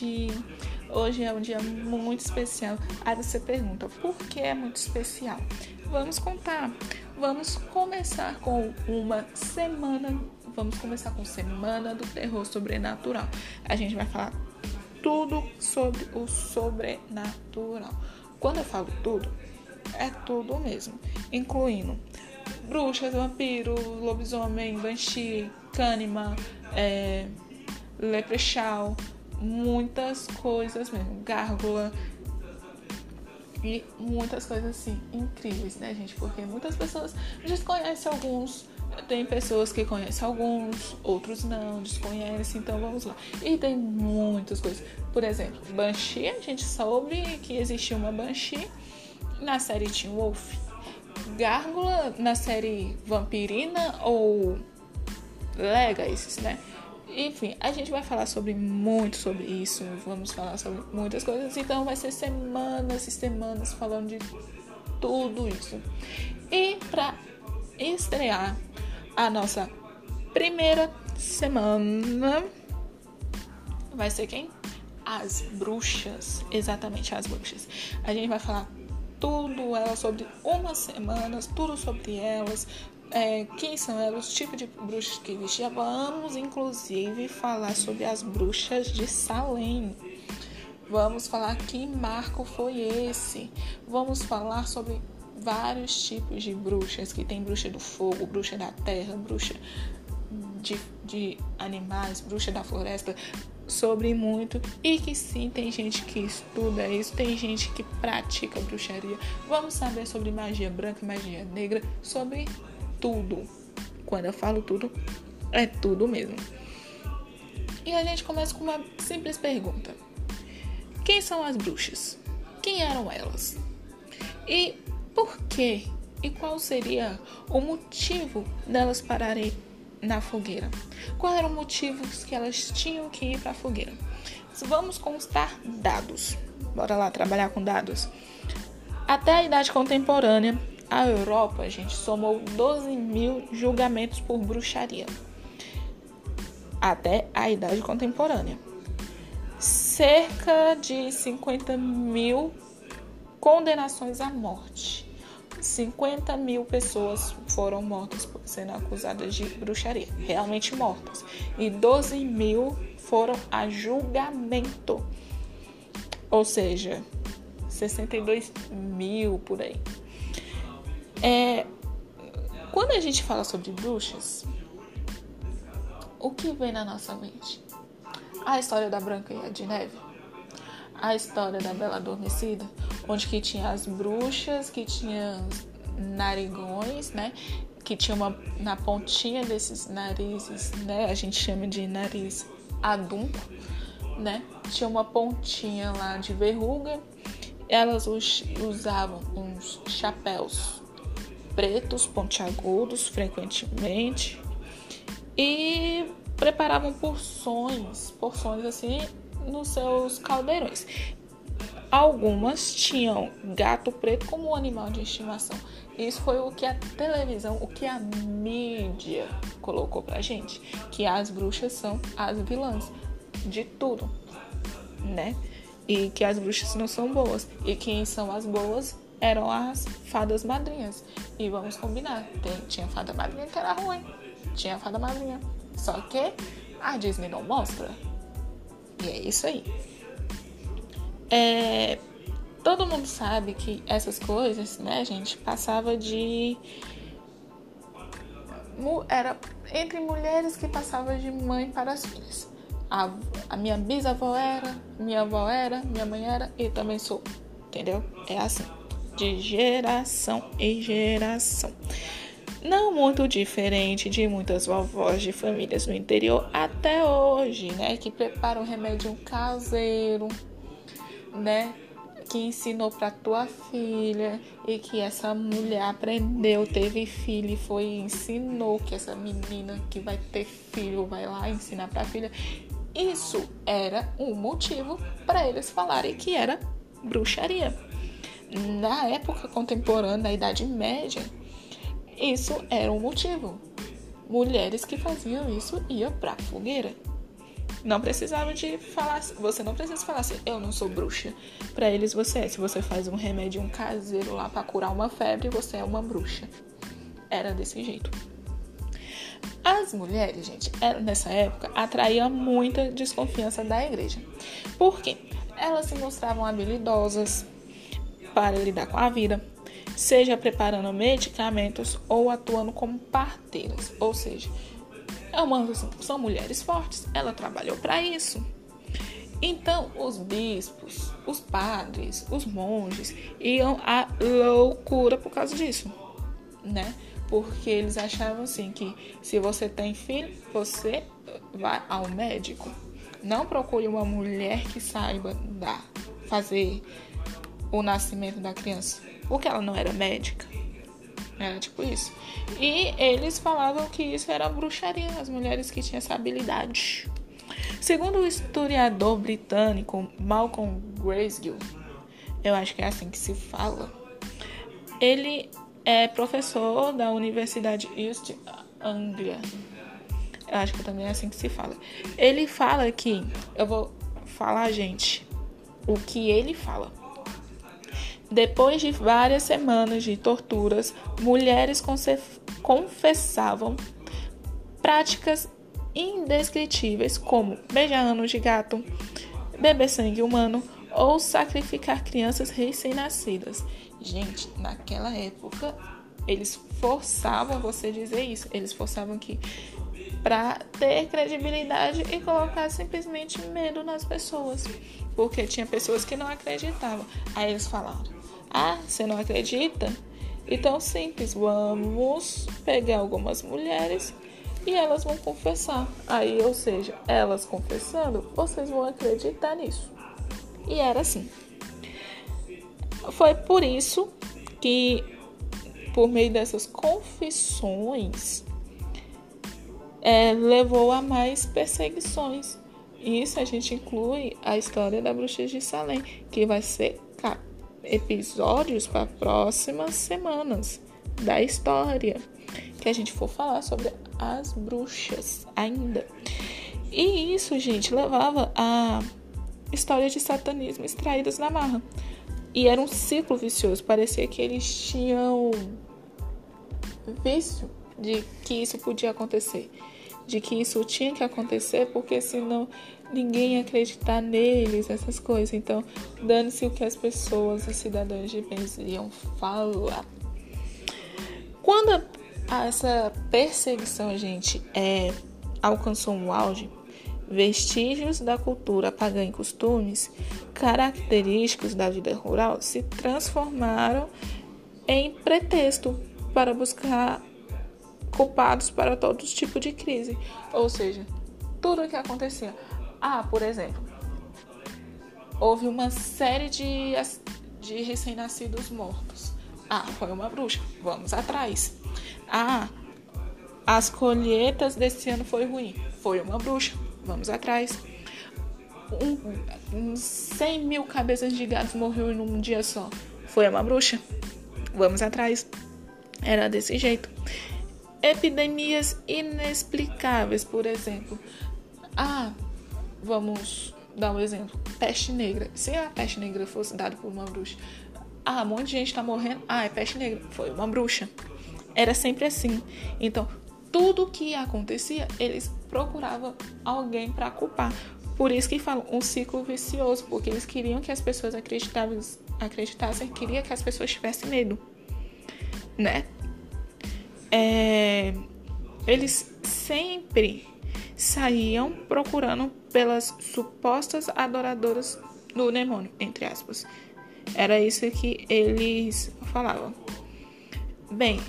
gente. Hoje é um dia muito especial. Aí você pergunta, por que é muito especial? Vamos contar. Vamos começar com uma semana. Vamos começar com Semana do Terror Sobrenatural. A gente vai falar tudo sobre o sobrenatural. Quando eu falo tudo, é tudo mesmo, incluindo bruxas, vampiro, lobisomem, banshee, cânima, é, leprechaun, muitas coisas mesmo, gárgula e muitas coisas assim incríveis, né, gente? Porque muitas pessoas desconhecem alguns, tem pessoas que conhecem alguns, outros não, desconhecem, então vamos lá. E tem muitas coisas. Por exemplo, Banshee, a gente soube que existia uma Banshee na série Teen Wolf. Gárgula na série Vampirina ou Legacy, né? Enfim, a gente vai falar sobre muito sobre isso, vamos falar sobre muitas coisas, então vai ser semanas e semanas falando de tudo isso. E para estrear a nossa primeira semana vai ser quem? As bruxas, exatamente as bruxas. A gente vai falar tudo elas sobre umas semanas, tudo sobre elas, é, quem são elas, os tipos de bruxas que existiam. Vamos, inclusive, falar sobre as bruxas de Salem. Vamos falar que marco foi esse. Vamos falar sobre vários tipos de bruxas, que tem bruxa do fogo, bruxa da terra, bruxa de, de animais, bruxa da floresta, sobre muito e que sim, tem gente que estuda isso, tem gente que pratica bruxaria. Vamos saber sobre magia branca, magia negra, sobre tudo. Quando eu falo tudo, é tudo mesmo. E a gente começa com uma simples pergunta: Quem são as bruxas? Quem eram elas? E por quê? E qual seria o motivo delas pararem na fogueira? Qual era o motivo que elas tinham que ir para a fogueira? Vamos constar dados. Bora lá trabalhar com dados. Até a idade contemporânea, a Europa, gente, somou 12 mil julgamentos por bruxaria. Até a idade contemporânea. Cerca de 50 mil condenações à morte. 50 mil pessoas foram mortas por sendo acusadas de bruxaria, realmente mortas. E 12 mil foram a julgamento. Ou seja, 62 mil por aí. É, quando a gente fala sobre bruxas, o que vem na nossa mente? A história da Branca e a de Neve? A história da Bela Adormecida? Onde que tinha as bruxas, que tinha narigões, né? Que tinha uma na pontinha desses narizes, né? A gente chama de nariz adunco, né? Tinha uma pontinha lá de verruga. Elas usavam uns chapéus pretos, pontiagudos, frequentemente, e preparavam porções, porções assim, nos seus caldeirões. Algumas tinham gato preto como animal de estimação. Isso foi o que a televisão, o que a mídia colocou pra gente, que as bruxas são as vilãs de tudo, né? E que as bruxas não são boas. E quem são as boas eram as fadas madrinhas. E vamos combinar, tem, tinha fada madrinha que era ruim, tinha fada madrinha. Só que a Disney não mostra. E é isso aí. É, todo mundo sabe que essas coisas, né, gente, passava de. Era entre mulheres que passava de mãe para as filhas. A, a minha bisavó era, minha avó era, minha mãe era e também sou. Entendeu? É assim de geração em geração. Não muito diferente de muitas vovós de famílias no interior até hoje, né? Que preparam remédio caseiro, né? Que ensinou para tua filha e que essa mulher aprendeu, teve filho e foi ensinou que essa menina que vai ter filho vai lá ensinar para a filha. Isso era um motivo para eles falarem que era bruxaria na época contemporânea, na Idade Média, isso era um motivo. Mulheres que faziam isso iam para a fogueira. Não precisava de falar, você não precisa falar assim, eu não sou bruxa. Para eles você é. Se você faz um remédio um caseiro lá para curar uma febre, você é uma bruxa. Era desse jeito. As mulheres, gente, nessa época atraíam muita desconfiança da igreja. Por quê? Elas se mostravam habilidosas para lidar com a vida, seja preparando medicamentos ou atuando como parteiras, ou seja, é uma, são mulheres fortes, ela trabalhou para isso. Então, os bispos, os padres, os monges iam à loucura por causa disso, né? Porque eles achavam assim que se você tem filho, você vai ao médico. Não procure uma mulher que saiba dar, fazer o nascimento da criança, porque ela não era médica. Era tipo isso. E eles falavam que isso era bruxaria, as mulheres que tinham essa habilidade. Segundo o historiador britânico Malcolm Graysgill, eu acho que é assim que se fala, ele é professor da Universidade East Anglia. Eu acho que também é assim que se fala. Ele fala que, eu vou falar, gente, o que ele fala. Depois de várias semanas de torturas, mulheres confessavam práticas indescritíveis como beijar anos de gato, beber sangue humano ou sacrificar crianças recém-nascidas. Gente, naquela época eles forçavam você dizer isso. Eles forçavam que para ter credibilidade e colocar simplesmente medo nas pessoas, porque tinha pessoas que não acreditavam. Aí eles falaram: ah, você não acredita? Então, simples, vamos pegar algumas mulheres e elas vão confessar. Aí, ou seja, elas confessando, vocês vão acreditar nisso. E era assim. Foi por isso que, por meio dessas confissões, é, levou a mais perseguições. Isso a gente inclui a história da bruxa de Salem, que vai ser episódios para próximas semanas da história que a gente for falar sobre as bruxas ainda. E isso, gente, levava a história de satanismo extraídas na marra. E era um ciclo vicioso. Parecia que eles tinham vício de que isso podia acontecer. De que isso tinha que acontecer, porque senão ninguém acreditar neles, essas coisas. Então, dane-se o que as pessoas, os cidadãos de bem iam falar. Quando a, essa perseguição, gente, é, alcançou um auge, vestígios da cultura pagã e costumes característicos da vida rural se transformaram em pretexto para buscar culpados para todo tipo de crise. Ou seja, tudo o que acontecia ah, por exemplo, houve uma série de, de recém-nascidos mortos. Ah, foi uma bruxa. Vamos atrás. Ah, as colheitas desse ano foi ruim. Foi uma bruxa. Vamos atrás. Um, um 100 mil cabeças de gatos morreu em um dia só. Foi uma bruxa. Vamos atrás. Era desse jeito. Epidemias inexplicáveis, por exemplo. Ah, Vamos dar um exemplo. Peste negra. Se a peste negra fosse dada por uma bruxa, ah, um monte de gente está morrendo. Ah, é peste negra. Foi uma bruxa. Era sempre assim. Então, tudo que acontecia, eles procuravam alguém para culpar. Por isso que falam um ciclo vicioso, porque eles queriam que as pessoas acreditassem, acreditassem queria que as pessoas tivessem medo, né? É, eles sempre saíam procurando pelas supostas adoradoras do demônio, entre aspas. Era isso que eles falavam. Bem,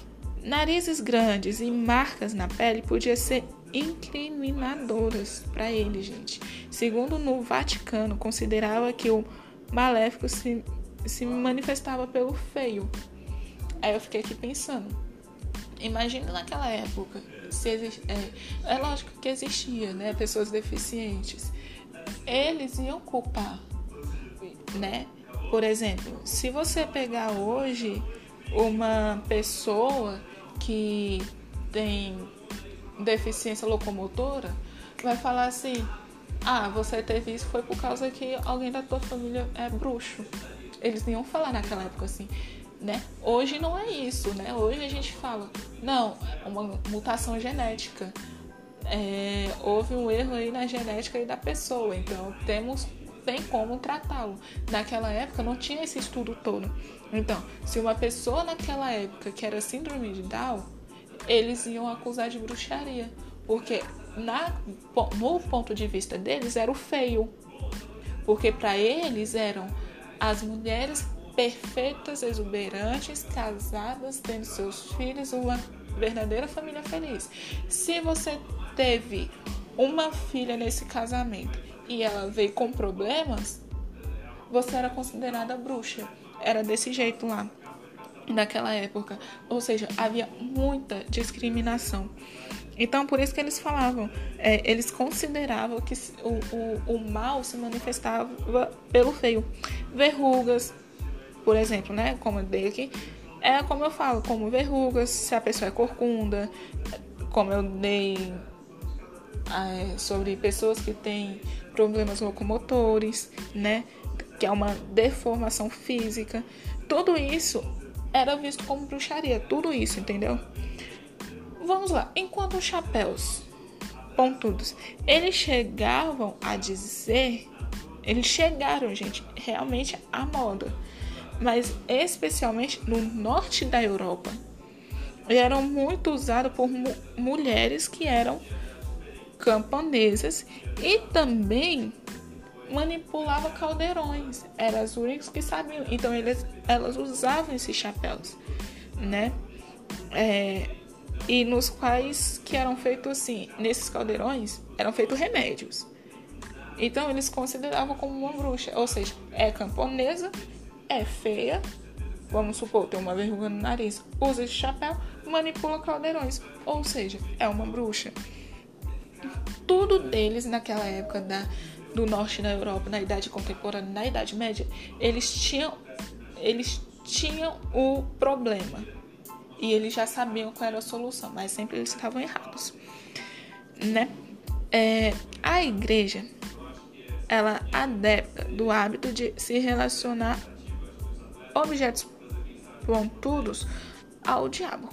narizes grandes e marcas na pele podiam ser incriminadoras para ele, gente. Segundo no Vaticano, considerava que o maléfico se, se manifestava pelo feio. Aí eu fiquei aqui pensando. Imagina naquela época se existe, é, é lógico que existia, né? Pessoas deficientes. Eles iam culpar, né? Por exemplo, se você pegar hoje uma pessoa que tem deficiência locomotora, vai falar assim: Ah, você teve isso foi por causa que alguém da tua família é bruxo. Eles iam falar naquela época assim, né? Hoje não é isso, né? Hoje a gente fala, não, uma mutação genética. É, houve um erro aí na genética aí da pessoa, então temos tem como tratá-lo. Naquela época não tinha esse estudo todo. Então, se uma pessoa naquela época que era síndrome de Down, eles iam acusar de bruxaria, porque na, no ponto de vista deles era o feio, porque para eles eram as mulheres perfeitas, exuberantes, casadas, tendo seus filhos, uma verdadeira família feliz. Se você teve uma filha nesse casamento e ela veio com problemas, você era considerada bruxa. Era desse jeito lá, naquela época. Ou seja, havia muita discriminação. Então, por isso que eles falavam, é, eles consideravam que o, o, o mal se manifestava pelo feio. Verrugas, por exemplo, né? Como eu dei aqui, é como eu falo, como verrugas, se a pessoa é corcunda, como eu dei é, sobre pessoas que têm problemas locomotores, né? Que é uma deformação física. Tudo isso era visto como bruxaria, tudo isso, entendeu? Vamos lá, enquanto os chapéus pontudos, eles chegavam a dizer, eles chegaram, gente, realmente à moda, mas especialmente no norte da Europa, eram muito usados por mu mulheres que eram camponesas e também manipulava caldeirões. Eram as únicas que sabiam. Então eles, elas usavam esses chapéus, né? É, e nos quais que eram feitos assim, nesses caldeirões, eram feitos remédios. Então eles consideravam como uma bruxa, ou seja, é camponesa, é feia, vamos supor, tem uma verruga no nariz, usa esse chapéu, manipula caldeirões, ou seja, é uma bruxa. Tudo deles naquela época da, do norte da Europa, na idade contemporânea, na idade média, eles tinham eles tinham o problema. E eles já sabiam qual era a solução, mas sempre eles estavam errados, né? É, a igreja ela adepta do hábito de se relacionar objetos pontudos ao diabo.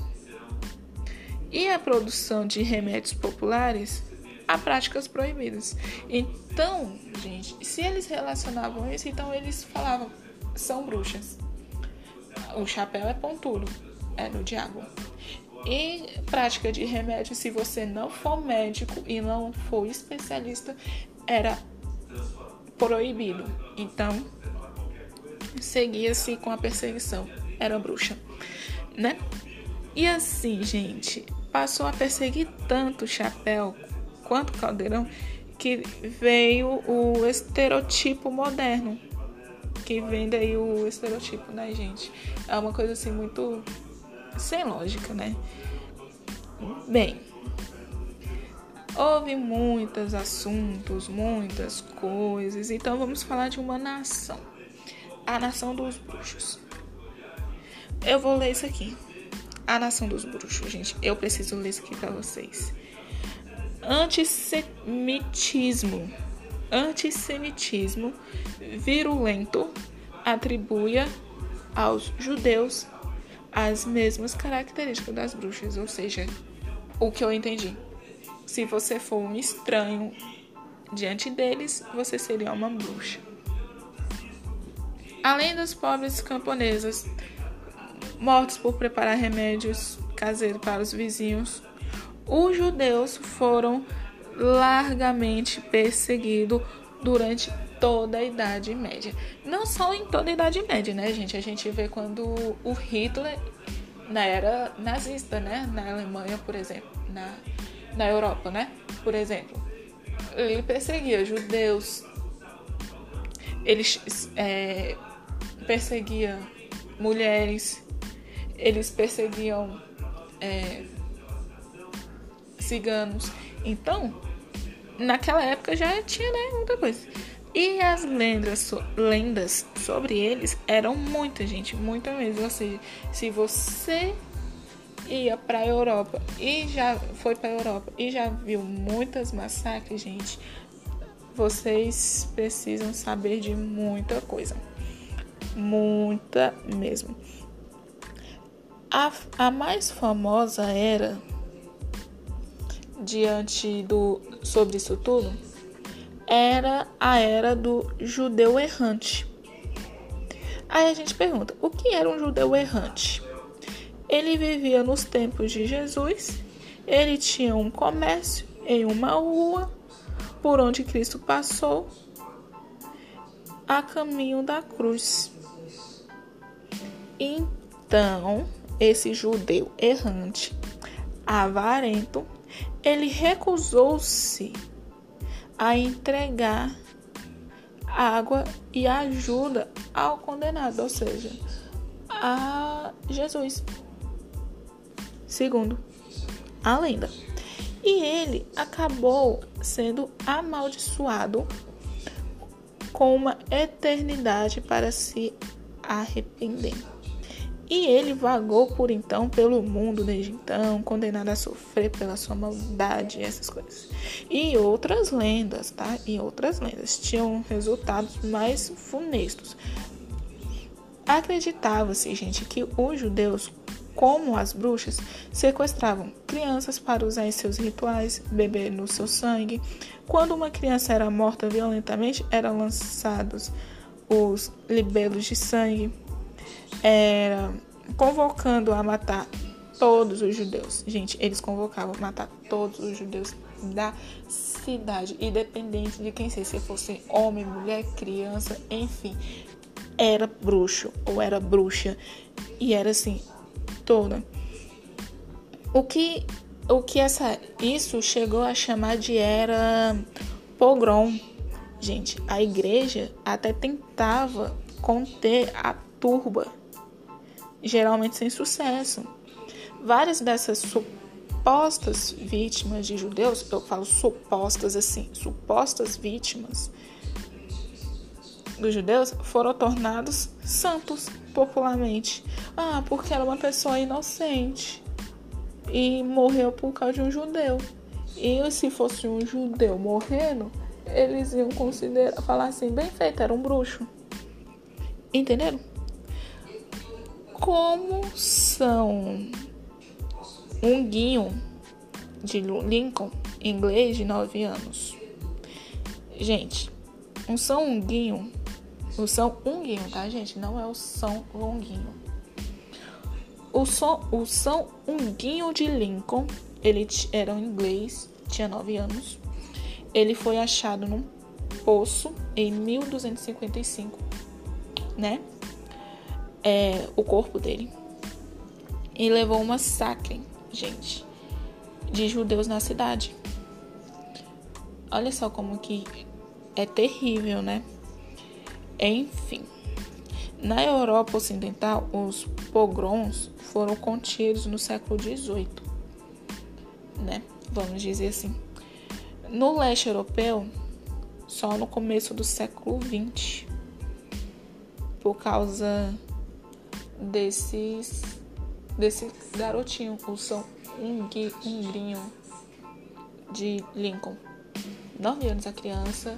E a produção de remédios populares a práticas proibidas. Então, gente, se eles relacionavam isso, então eles falavam, são bruxas. O chapéu é pontudo, é do diabo. E prática de remédio, se você não for médico e não for especialista, era proibido. Então, seguia-se com a perseguição. Era bruxa, né? E assim, gente, passou a perseguir tanto o chapéu quanto Caldeirão que veio o estereotipo moderno. Que vem daí o estereotipo, né, gente? É uma coisa assim muito sem lógica, né? Bem, houve muitos assuntos, muitas coisas, então vamos falar de uma nação. A nação dos bruxos. Eu vou ler isso aqui. A nação dos bruxos, gente. Eu preciso ler isso aqui para vocês antissemitismo. Antissemitismo virulento atribui aos judeus as mesmas características das bruxas, ou seja, o que eu entendi. Se você for um estranho diante deles, você seria uma bruxa. Além das pobres camponesas mortos por preparar remédios caseiros para os vizinhos, os judeus foram largamente perseguidos durante toda a Idade Média. Não só em toda a Idade Média, né, gente? A gente vê quando o Hitler, na era nazista, né? Na Alemanha, por exemplo, na, na Europa, né? Por exemplo, ele perseguia judeus, eles é, perseguia mulheres, eles perseguiam é, ciganos. Então, naquela época já tinha né, muita coisa. E as lendas, so, lendas sobre eles eram muita, gente, muita mesmo. Ou seja, se você ia para a Europa e já foi para a Europa e já viu muitas massacres, gente, vocês precisam saber de muita coisa. Muita mesmo. A, a mais famosa era diante do sobre isso tudo era a era do judeu errante. Aí a gente pergunta: o que era um judeu errante? Ele vivia nos tempos de Jesus, ele tinha um comércio em uma rua por onde Cristo passou a caminho da cruz. Então, esse judeu errante, avarento, ele recusou-se a entregar água e ajuda ao condenado, ou seja, a Jesus. Segundo a lenda. E ele acabou sendo amaldiçoado com uma eternidade para se arrepender. E ele vagou por então pelo mundo desde então, condenado a sofrer pela sua maldade e essas coisas. E outras lendas, tá? E outras lendas tinham resultados mais funestos. Acreditava-se, gente, que os judeus, como as bruxas, sequestravam crianças para usar em seus rituais, beber no seu sangue. Quando uma criança era morta violentamente, eram lançados os libelos de sangue era convocando a matar todos os judeus. Gente, eles convocavam a matar todos os judeus da cidade, independente de quem seja, se fosse homem, mulher, criança, enfim, era bruxo ou era bruxa e era assim toda. O que o que essa isso chegou a chamar de era pogrom. Gente, a igreja até tentava conter a turba geralmente sem sucesso. Várias dessas supostas vítimas de judeus, eu falo supostas assim, supostas vítimas dos judeus foram tornados santos popularmente. Ah, porque era uma pessoa inocente e morreu por causa de um judeu. E se fosse um judeu morrendo, eles iam considerar, falar assim, bem feito, era um bruxo. Entenderam? Como são um guinho de Lincoln, inglês de 9 anos. Gente, um São Longuinho, o São Unguinho, tá, gente? Não é o São Longuinho. O, São, o São Unguinho de Lincoln, ele era um inglês, tinha 9 anos. Ele foi achado num poço em 1255, né? É, o corpo dele e levou um massacre, gente, de judeus na cidade. Olha só como que é terrível, né? Enfim, na Europa Ocidental, os pogroms foram contidos no século XVIII, né? Vamos dizer assim. No leste europeu, só no começo do século XX, por causa desses desse garotinho, o São Ungrinho de Lincoln. Nove anos a criança,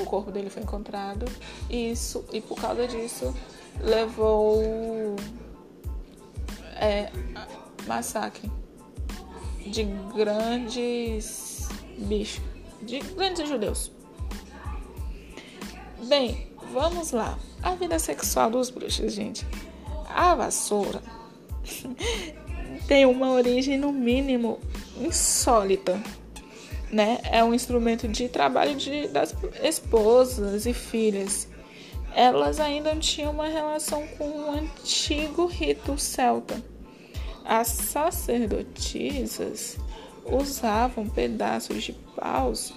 o corpo dele foi encontrado e isso e por causa disso levou é, massacre de grandes bichos, de grandes judeus. Bem, vamos lá. A vida sexual dos bruxos, gente. A vassoura tem uma origem, no mínimo, insólita. Né? É um instrumento de trabalho de, das esposas e filhas. Elas ainda tinham uma relação com o antigo rito celta. As sacerdotisas usavam pedaços de paus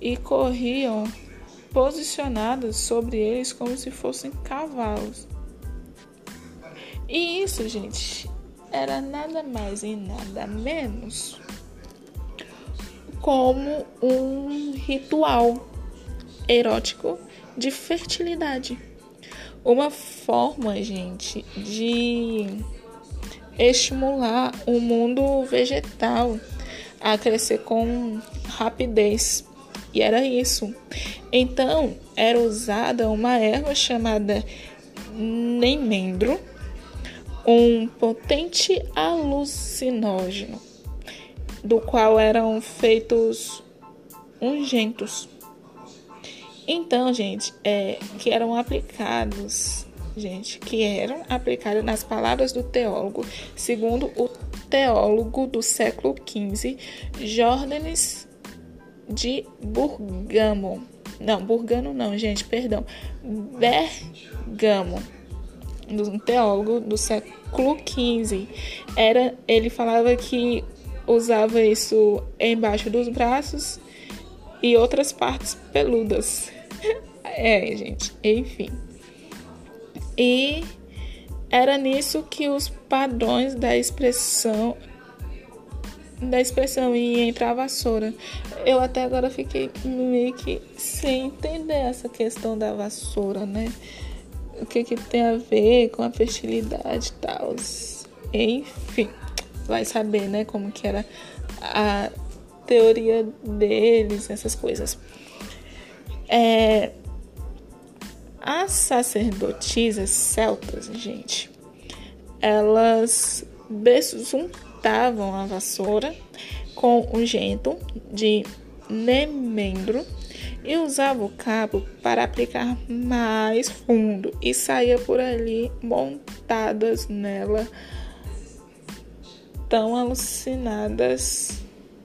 e corriam posicionadas sobre eles como se fossem cavalos. E isso, gente, era nada mais e nada menos como um ritual erótico de fertilidade. Uma forma, gente, de estimular o mundo vegetal a crescer com rapidez, E era isso. Então, era usada uma erva chamada nemendro, um potente alucinógeno, do qual eram feitos ungentos. Então, gente, é, que eram aplicados, gente, que eram aplicados nas palavras do teólogo, segundo o teólogo do século XV, Jórdanes de Burgamo. Não, Burgano não, gente, perdão. Bergamo, um teólogo do século XV. Era, ele falava que usava isso embaixo dos braços e outras partes peludas. é, gente, enfim. E era nisso que os padrões da expressão da expressão e entrar a vassoura. Eu até agora fiquei meio que sem entender essa questão da vassoura, né? O que que tem a ver com a fertilidade e tal. Enfim, vai saber, né, como que era a teoria deles, essas coisas. É, as sacerdotisas celtas, gente, elas besuntavam a vassoura com o gento de nemendro e usava o cabo para aplicar mais fundo e saía por ali montadas nela tão alucinadas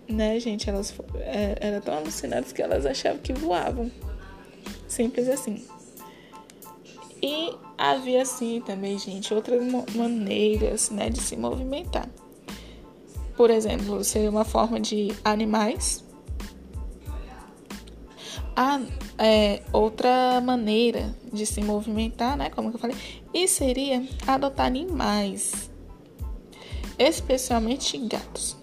né, gente? Elas é, eram tão alucinadas que elas achavam que voavam. Simples assim. E havia, assim, também, gente, outras maneiras, né, de se movimentar. Por exemplo, seria uma forma de animais. A é, outra maneira de se movimentar, né, como eu falei, e seria adotar animais, especialmente gatos.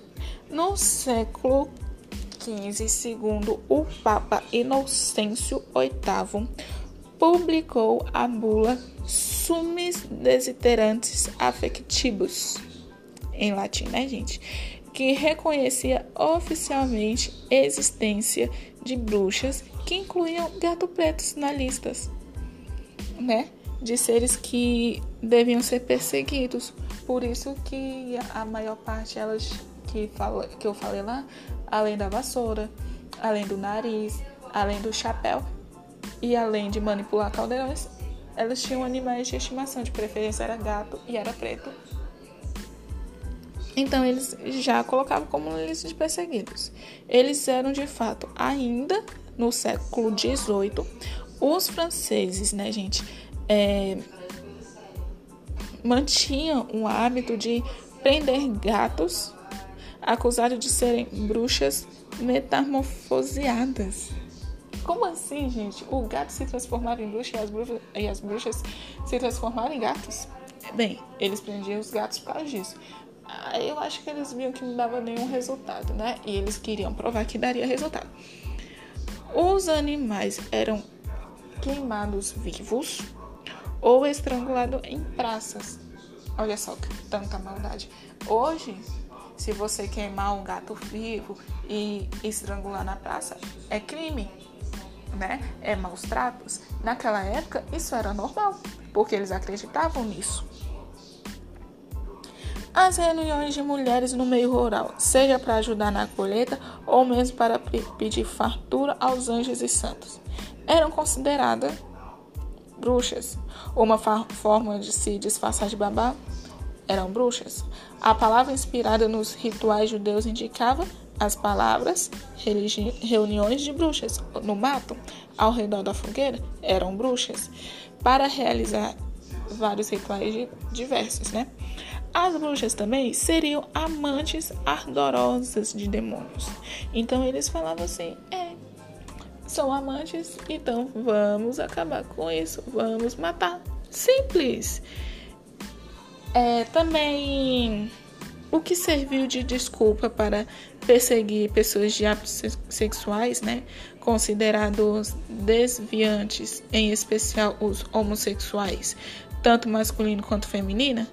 No século XV, segundo o Papa Inocêncio VIII, publicou a bula Sumis Desiterantes Affectivus, em latim, né, gente? Que reconhecia oficialmente a existência de bruxas que incluíam gato pretos na lista, né? De seres que deviam ser perseguidos. Por isso que a maior parte elas que, fala, que eu falei lá, além da vassoura, além do nariz, além do chapéu e além de manipular caldeirões, elas tinham animais de estimação, de preferência era gato e era preto. Então eles já colocavam como lista de perseguidos. Eles eram de fato ainda no século XVIII os franceses, né, gente, é, mantinham o hábito de prender gatos acusadas de serem bruxas metamorfoseadas. Como assim, gente? O gato se transformava em bruxa e as bruxas, e as bruxas se transformaram em gatos? Bem, eles prendiam os gatos por causa disso. Aí eu acho que eles viam que não dava nenhum resultado, né? E eles queriam provar que daria resultado. Os animais eram queimados vivos ou estrangulados em praças. Olha só que tanta maldade. Hoje, se você queimar um gato vivo e estrangular na praça, é crime, né? É maus tratos. Naquela época, isso era normal, porque eles acreditavam nisso. As reuniões de mulheres no meio rural, seja para ajudar na colheita ou mesmo para pedir fartura aos anjos e santos, eram consideradas bruxas. Uma forma de se disfarçar de babá eram bruxas. A palavra inspirada nos rituais judeus indicava as palavras reuniões de bruxas no mato, ao redor da fogueira, eram bruxas, para realizar vários rituais diversos, né? As bruxas também seriam amantes ardorosas de demônios. Então eles falavam assim: é, são amantes, então vamos acabar com isso, vamos matar. Simples. É, também o que serviu de desculpa para perseguir pessoas de hábitos sexuais, né, considerados desviantes, em especial os homossexuais, tanto masculino quanto feminina,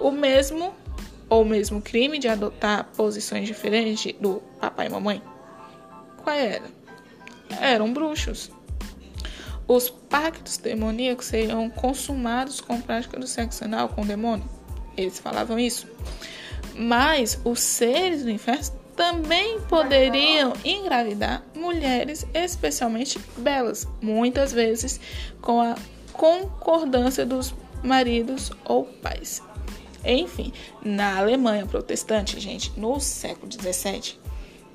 o mesmo ou mesmo crime de adotar posições diferentes do papai e mamãe. Qual era? eram bruxos. Os pactos demoníacos seriam consumados com prática do sexo anal com o demônio. Eles falavam isso. Mas os seres do inferno também poderiam engravidar mulheres especialmente belas, muitas vezes com a concordância dos maridos ou pais. Enfim, na Alemanha protestante, gente, no século XVII,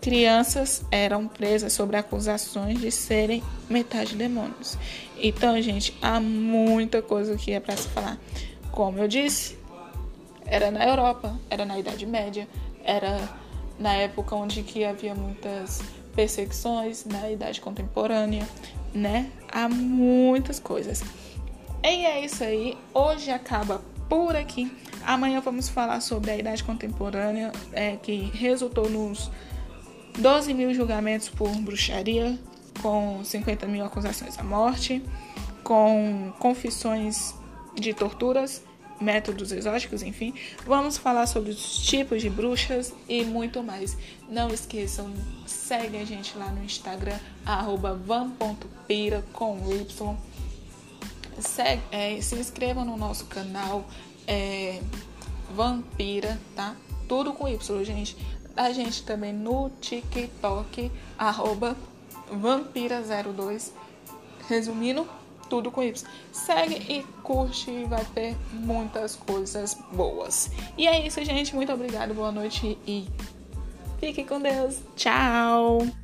crianças eram presas sobre acusações de serem metade demônios. Então, gente, há muita coisa que é para se falar. Como eu disse, era na Europa, era na Idade Média, era na época onde que havia muitas perseguições, na Idade Contemporânea, né? Há muitas coisas. E é isso aí. Hoje acaba por aqui. Amanhã vamos falar sobre a Idade Contemporânea, é, que resultou nos 12 mil julgamentos por bruxaria, com 50 mil acusações à morte, com confissões de torturas métodos exóticos, enfim. Vamos falar sobre os tipos de bruxas e muito mais. Não esqueçam, segue a gente lá no Instagram, van.pira com Y. Segue, é, se inscrevam no nosso canal é, Vampira, tá? Tudo com Y, gente. A gente também no TikTok, arroba Vampira02. Resumindo, tudo com Y. Segue e curte, vai ter muitas coisas boas. E é isso, gente. Muito obrigada, boa noite e fique com Deus. Tchau!